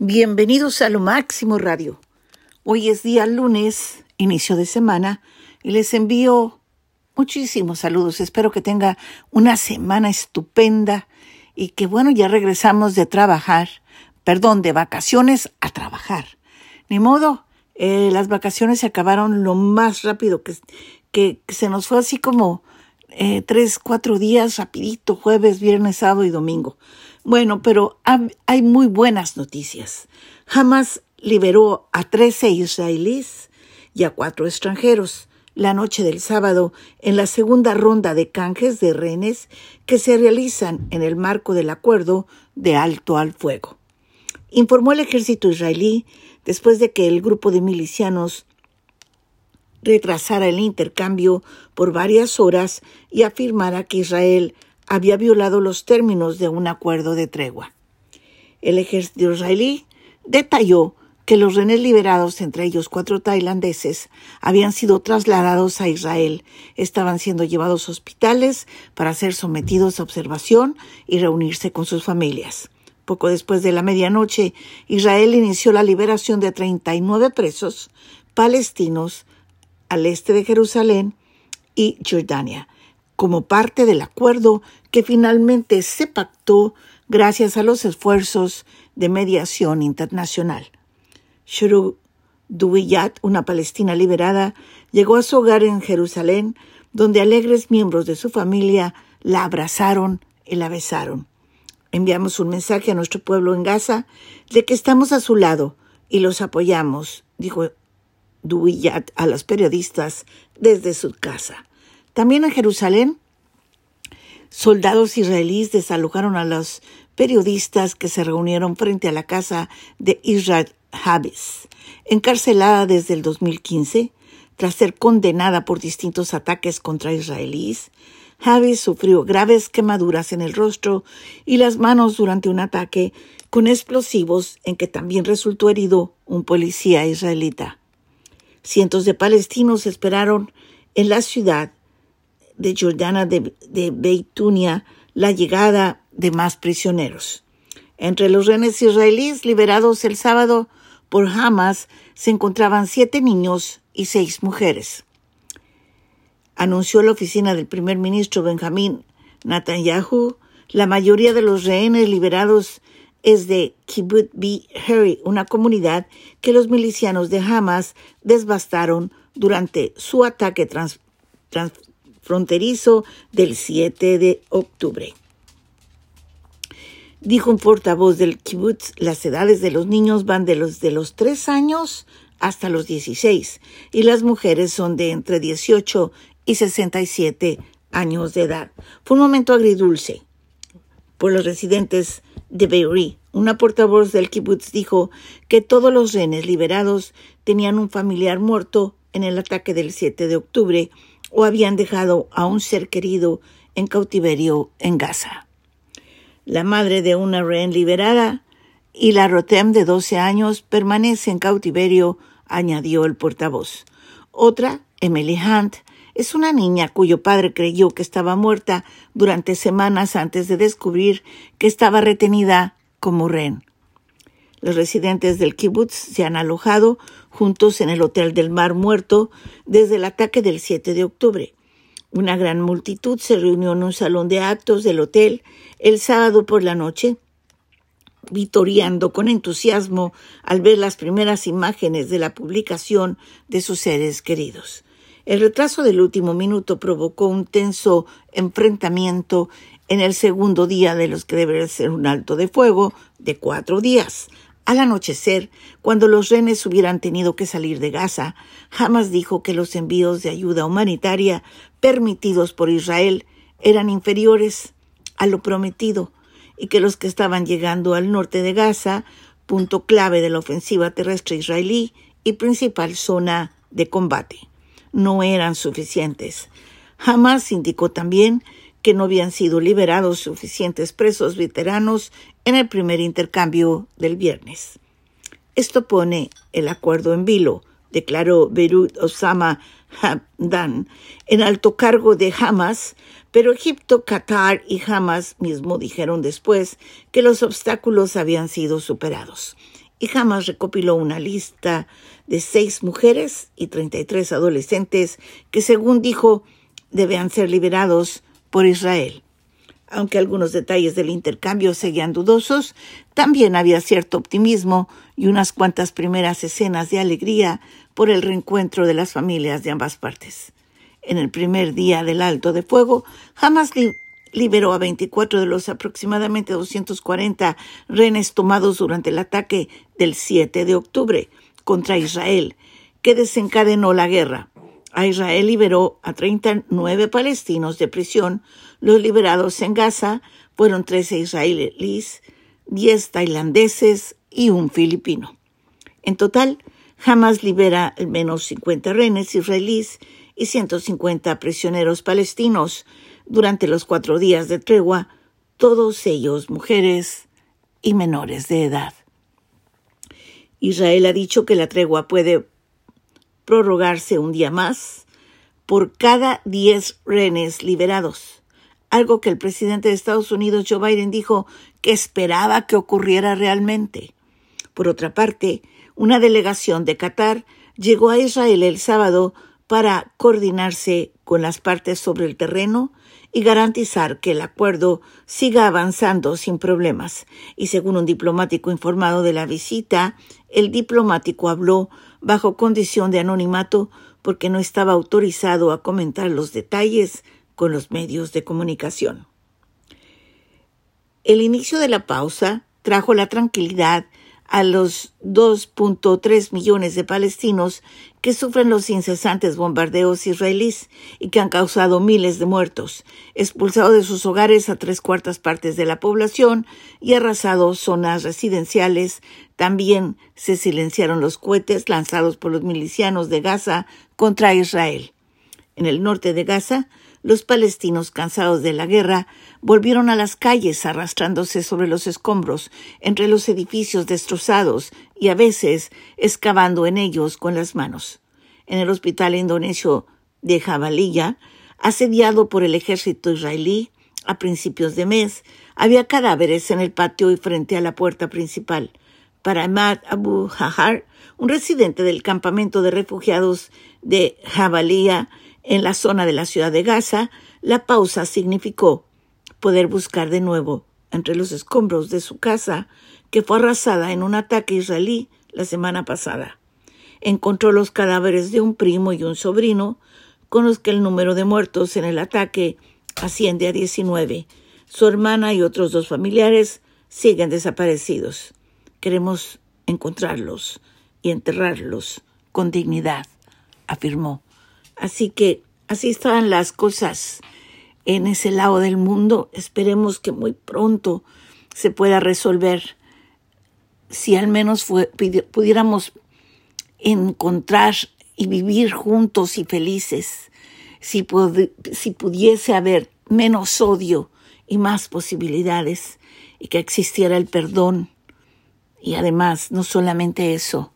Bienvenidos a Lo Máximo Radio. Hoy es día lunes, inicio de semana, y les envío muchísimos saludos. Espero que tenga una semana estupenda y que bueno, ya regresamos de trabajar, perdón, de vacaciones a trabajar. Ni modo, eh, las vacaciones se acabaron lo más rápido que, que, se nos fue así como eh, tres, cuatro días rapidito, jueves, viernes, sábado y domingo. Bueno, pero hay muy buenas noticias. Hamas liberó a 13 israelíes y a cuatro extranjeros la noche del sábado en la segunda ronda de canjes de rehenes que se realizan en el marco del acuerdo de alto al fuego. Informó el ejército israelí después de que el grupo de milicianos retrasara el intercambio por varias horas y afirmara que Israel había violado los términos de un acuerdo de tregua. El ejército israelí detalló que los rehenes liberados, entre ellos cuatro tailandeses, habían sido trasladados a Israel, estaban siendo llevados a hospitales para ser sometidos a observación y reunirse con sus familias. Poco después de la medianoche, Israel inició la liberación de 39 presos palestinos al este de Jerusalén y Jordania, como parte del acuerdo que finalmente se pactó gracias a los esfuerzos de mediación internacional. Shuru Duwiyat, una palestina liberada, llegó a su hogar en Jerusalén, donde alegres miembros de su familia la abrazaron y la besaron. Enviamos un mensaje a nuestro pueblo en Gaza de que estamos a su lado y los apoyamos, dijo Duwiyat a los periodistas desde su casa. También en Jerusalén, soldados israelíes desalojaron a los periodistas que se reunieron frente a la casa de Israel Habis, encarcelada desde el 2015 tras ser condenada por distintos ataques contra israelíes. Habis sufrió graves quemaduras en el rostro y las manos durante un ataque con explosivos en que también resultó herido un policía israelita. Cientos de palestinos esperaron en la ciudad de Jordana de, Beitunia la llegada de más prisioneros. Entre los rehenes israelíes liberados el sábado por Hamas se encontraban siete niños y seis mujeres. Anunció la oficina del primer ministro Benjamín Netanyahu, la mayoría de los rehenes liberados es de Kibbutz B. Harry, una comunidad que los milicianos de Hamas devastaron durante su ataque trans, fronterizo del 7 de octubre. Dijo un portavoz del kibbutz, las edades de los niños van de los de los 3 años hasta los 16 y las mujeres son de entre 18 y 67 años de edad. Fue un momento agridulce por los residentes de Beirut. Una portavoz del kibbutz dijo que todos los rehenes liberados tenían un familiar muerto en el ataque del 7 de octubre o habían dejado a un ser querido en cautiverio en Gaza. La madre de una rehén liberada y la Rotem de 12 años permanece en cautiverio, añadió el portavoz. Otra, Emily Hunt, es una niña cuyo padre creyó que estaba muerta durante semanas antes de descubrir que estaba retenida como rehén. Los residentes del kibbutz se han alojado juntos en el Hotel del Mar Muerto desde el ataque del 7 de octubre. Una gran multitud se reunió en un salón de actos del hotel el sábado por la noche, vitoriando con entusiasmo al ver las primeras imágenes de la publicación de sus seres queridos. El retraso del último minuto provocó un tenso enfrentamiento en el segundo día de los que debería ser un alto de fuego de cuatro días. Al anochecer, cuando los renes hubieran tenido que salir de Gaza, Hamas dijo que los envíos de ayuda humanitaria permitidos por Israel eran inferiores a lo prometido y que los que estaban llegando al norte de Gaza, punto clave de la ofensiva terrestre israelí y principal zona de combate, no eran suficientes. Hamas indicó también que no habían sido liberados suficientes presos veteranos en el primer intercambio del viernes. Esto pone el acuerdo en vilo, declaró Beirut Osama Hamdan, en alto cargo de Hamas, pero Egipto, Qatar y Hamas mismo dijeron después que los obstáculos habían sido superados. y jamás recopiló una lista de seis mujeres y 33 adolescentes que, según dijo, debían ser liberados por Israel. Aunque algunos detalles del intercambio seguían dudosos, también había cierto optimismo y unas cuantas primeras escenas de alegría por el reencuentro de las familias de ambas partes. En el primer día del alto de fuego, jamás liberó a 24 de los aproximadamente 240 rehenes tomados durante el ataque del 7 de octubre contra Israel, que desencadenó la guerra. Israel liberó a 39 palestinos de prisión. Los liberados en Gaza fueron 13 israelíes, 10 tailandeses y un filipino. En total, Hamas libera al menos 50 rehenes israelíes y 150 prisioneros palestinos, durante los cuatro días de tregua, todos ellos mujeres y menores de edad. Israel ha dicho que la tregua puede prorrogarse un día más por cada diez rehenes liberados, algo que el presidente de Estados Unidos, Joe Biden, dijo que esperaba que ocurriera realmente. Por otra parte, una delegación de Qatar llegó a Israel el sábado para coordinarse con las partes sobre el terreno y garantizar que el acuerdo siga avanzando sin problemas. Y según un diplomático informado de la visita, el diplomático habló bajo condición de anonimato porque no estaba autorizado a comentar los detalles con los medios de comunicación. El inicio de la pausa trajo la tranquilidad a los 2.3 millones de palestinos que sufren los incesantes bombardeos israelíes y que han causado miles de muertos, expulsado de sus hogares a tres cuartas partes de la población y arrasado zonas residenciales. También se silenciaron los cohetes lanzados por los milicianos de Gaza contra Israel. En el norte de Gaza, los palestinos cansados de la guerra volvieron a las calles arrastrándose sobre los escombros, entre los edificios destrozados y a veces excavando en ellos con las manos. En el hospital indonesio de Jabalilla, asediado por el ejército israelí a principios de mes, había cadáveres en el patio y frente a la puerta principal. Para Ahmad Abu Hahar, un residente del campamento de refugiados de Jabalilla, en la zona de la ciudad de Gaza, la pausa significó poder buscar de nuevo entre los escombros de su casa, que fue arrasada en un ataque israelí la semana pasada. Encontró los cadáveres de un primo y un sobrino, con los que el número de muertos en el ataque asciende a 19. Su hermana y otros dos familiares siguen desaparecidos. Queremos encontrarlos y enterrarlos con dignidad, afirmó. Así que así están las cosas en ese lado del mundo. Esperemos que muy pronto se pueda resolver. Si al menos pudiéramos encontrar y vivir juntos y felices, si, si pudiese haber menos odio y más posibilidades y que existiera el perdón. Y además, no solamente eso,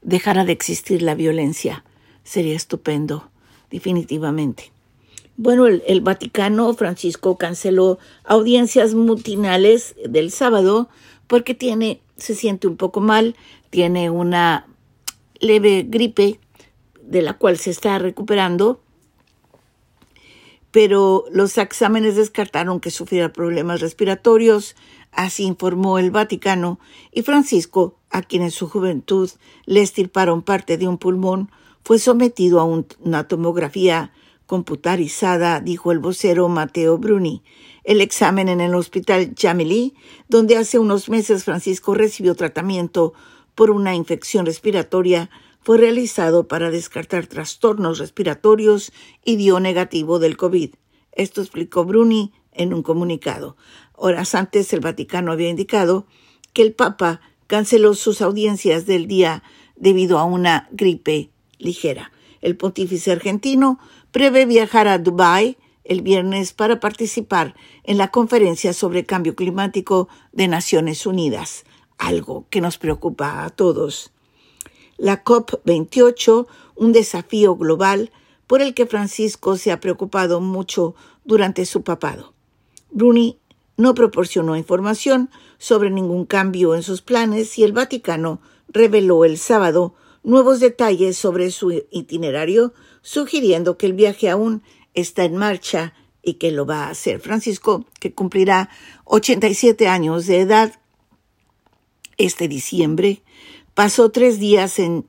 dejara de existir la violencia, sería estupendo definitivamente. Bueno, el, Vaticano, Francisco, canceló audiencias mutinales del sábado porque tiene, se siente un poco mal, tiene una leve gripe de la cual se está recuperando, pero los exámenes descartaron que sufriera problemas respiratorios, así informó el Vaticano, y Francisco, a quien en su juventud le estirparon parte de un pulmón, fue sometido a una tomografía computarizada, dijo el vocero Mateo Bruni. El examen en el hospital Jamili, donde hace unos meses Francisco recibió tratamiento por una infección respiratoria, fue realizado para descartar trastornos respiratorios y dio negativo del COVID. Esto explicó Bruni en un comunicado. Horas antes el Vaticano había indicado que el Papa canceló sus audiencias del día debido a una gripe ligera. El pontífice argentino prevé viajar a Dubái el viernes para participar en la conferencia sobre cambio climático de Naciones Unidas, algo que nos preocupa a todos. La COP28, un desafío global por el que Francisco se ha preocupado mucho durante su papado. Bruni no proporcionó información sobre ningún cambio en sus planes y el Vaticano reveló el sábado nuevos detalles sobre su itinerario, sugiriendo que el viaje aún está en marcha y que lo va a hacer. Francisco, que cumplirá 87 años de edad este diciembre, pasó tres días en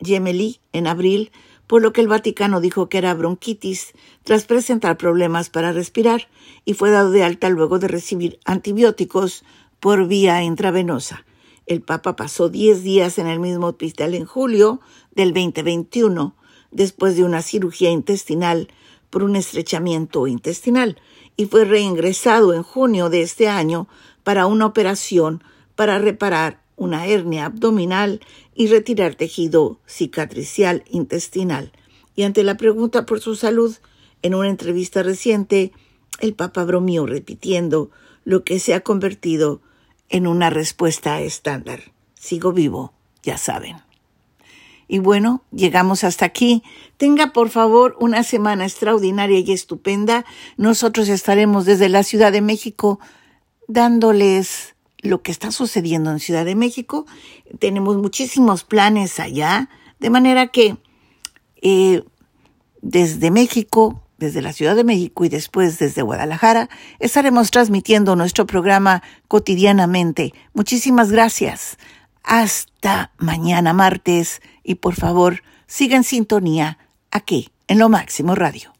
Gemelli en abril, por lo que el Vaticano dijo que era bronquitis tras presentar problemas para respirar y fue dado de alta luego de recibir antibióticos por vía intravenosa. El Papa pasó 10 días en el mismo hospital en julio del 2021 después de una cirugía intestinal por un estrechamiento intestinal y fue reingresado en junio de este año para una operación para reparar una hernia abdominal y retirar tejido cicatricial intestinal. Y ante la pregunta por su salud, en una entrevista reciente, el Papa bromeó repitiendo lo que se ha convertido en una respuesta estándar. Sigo vivo, ya saben. Y bueno, llegamos hasta aquí. Tenga por favor una semana extraordinaria y estupenda. Nosotros estaremos desde la Ciudad de México dándoles lo que está sucediendo en Ciudad de México. Tenemos muchísimos planes allá, de manera que eh, desde México desde la Ciudad de México y después desde Guadalajara, estaremos transmitiendo nuestro programa cotidianamente. Muchísimas gracias. Hasta mañana martes y por favor, sigan sintonía aquí en Lo Máximo Radio.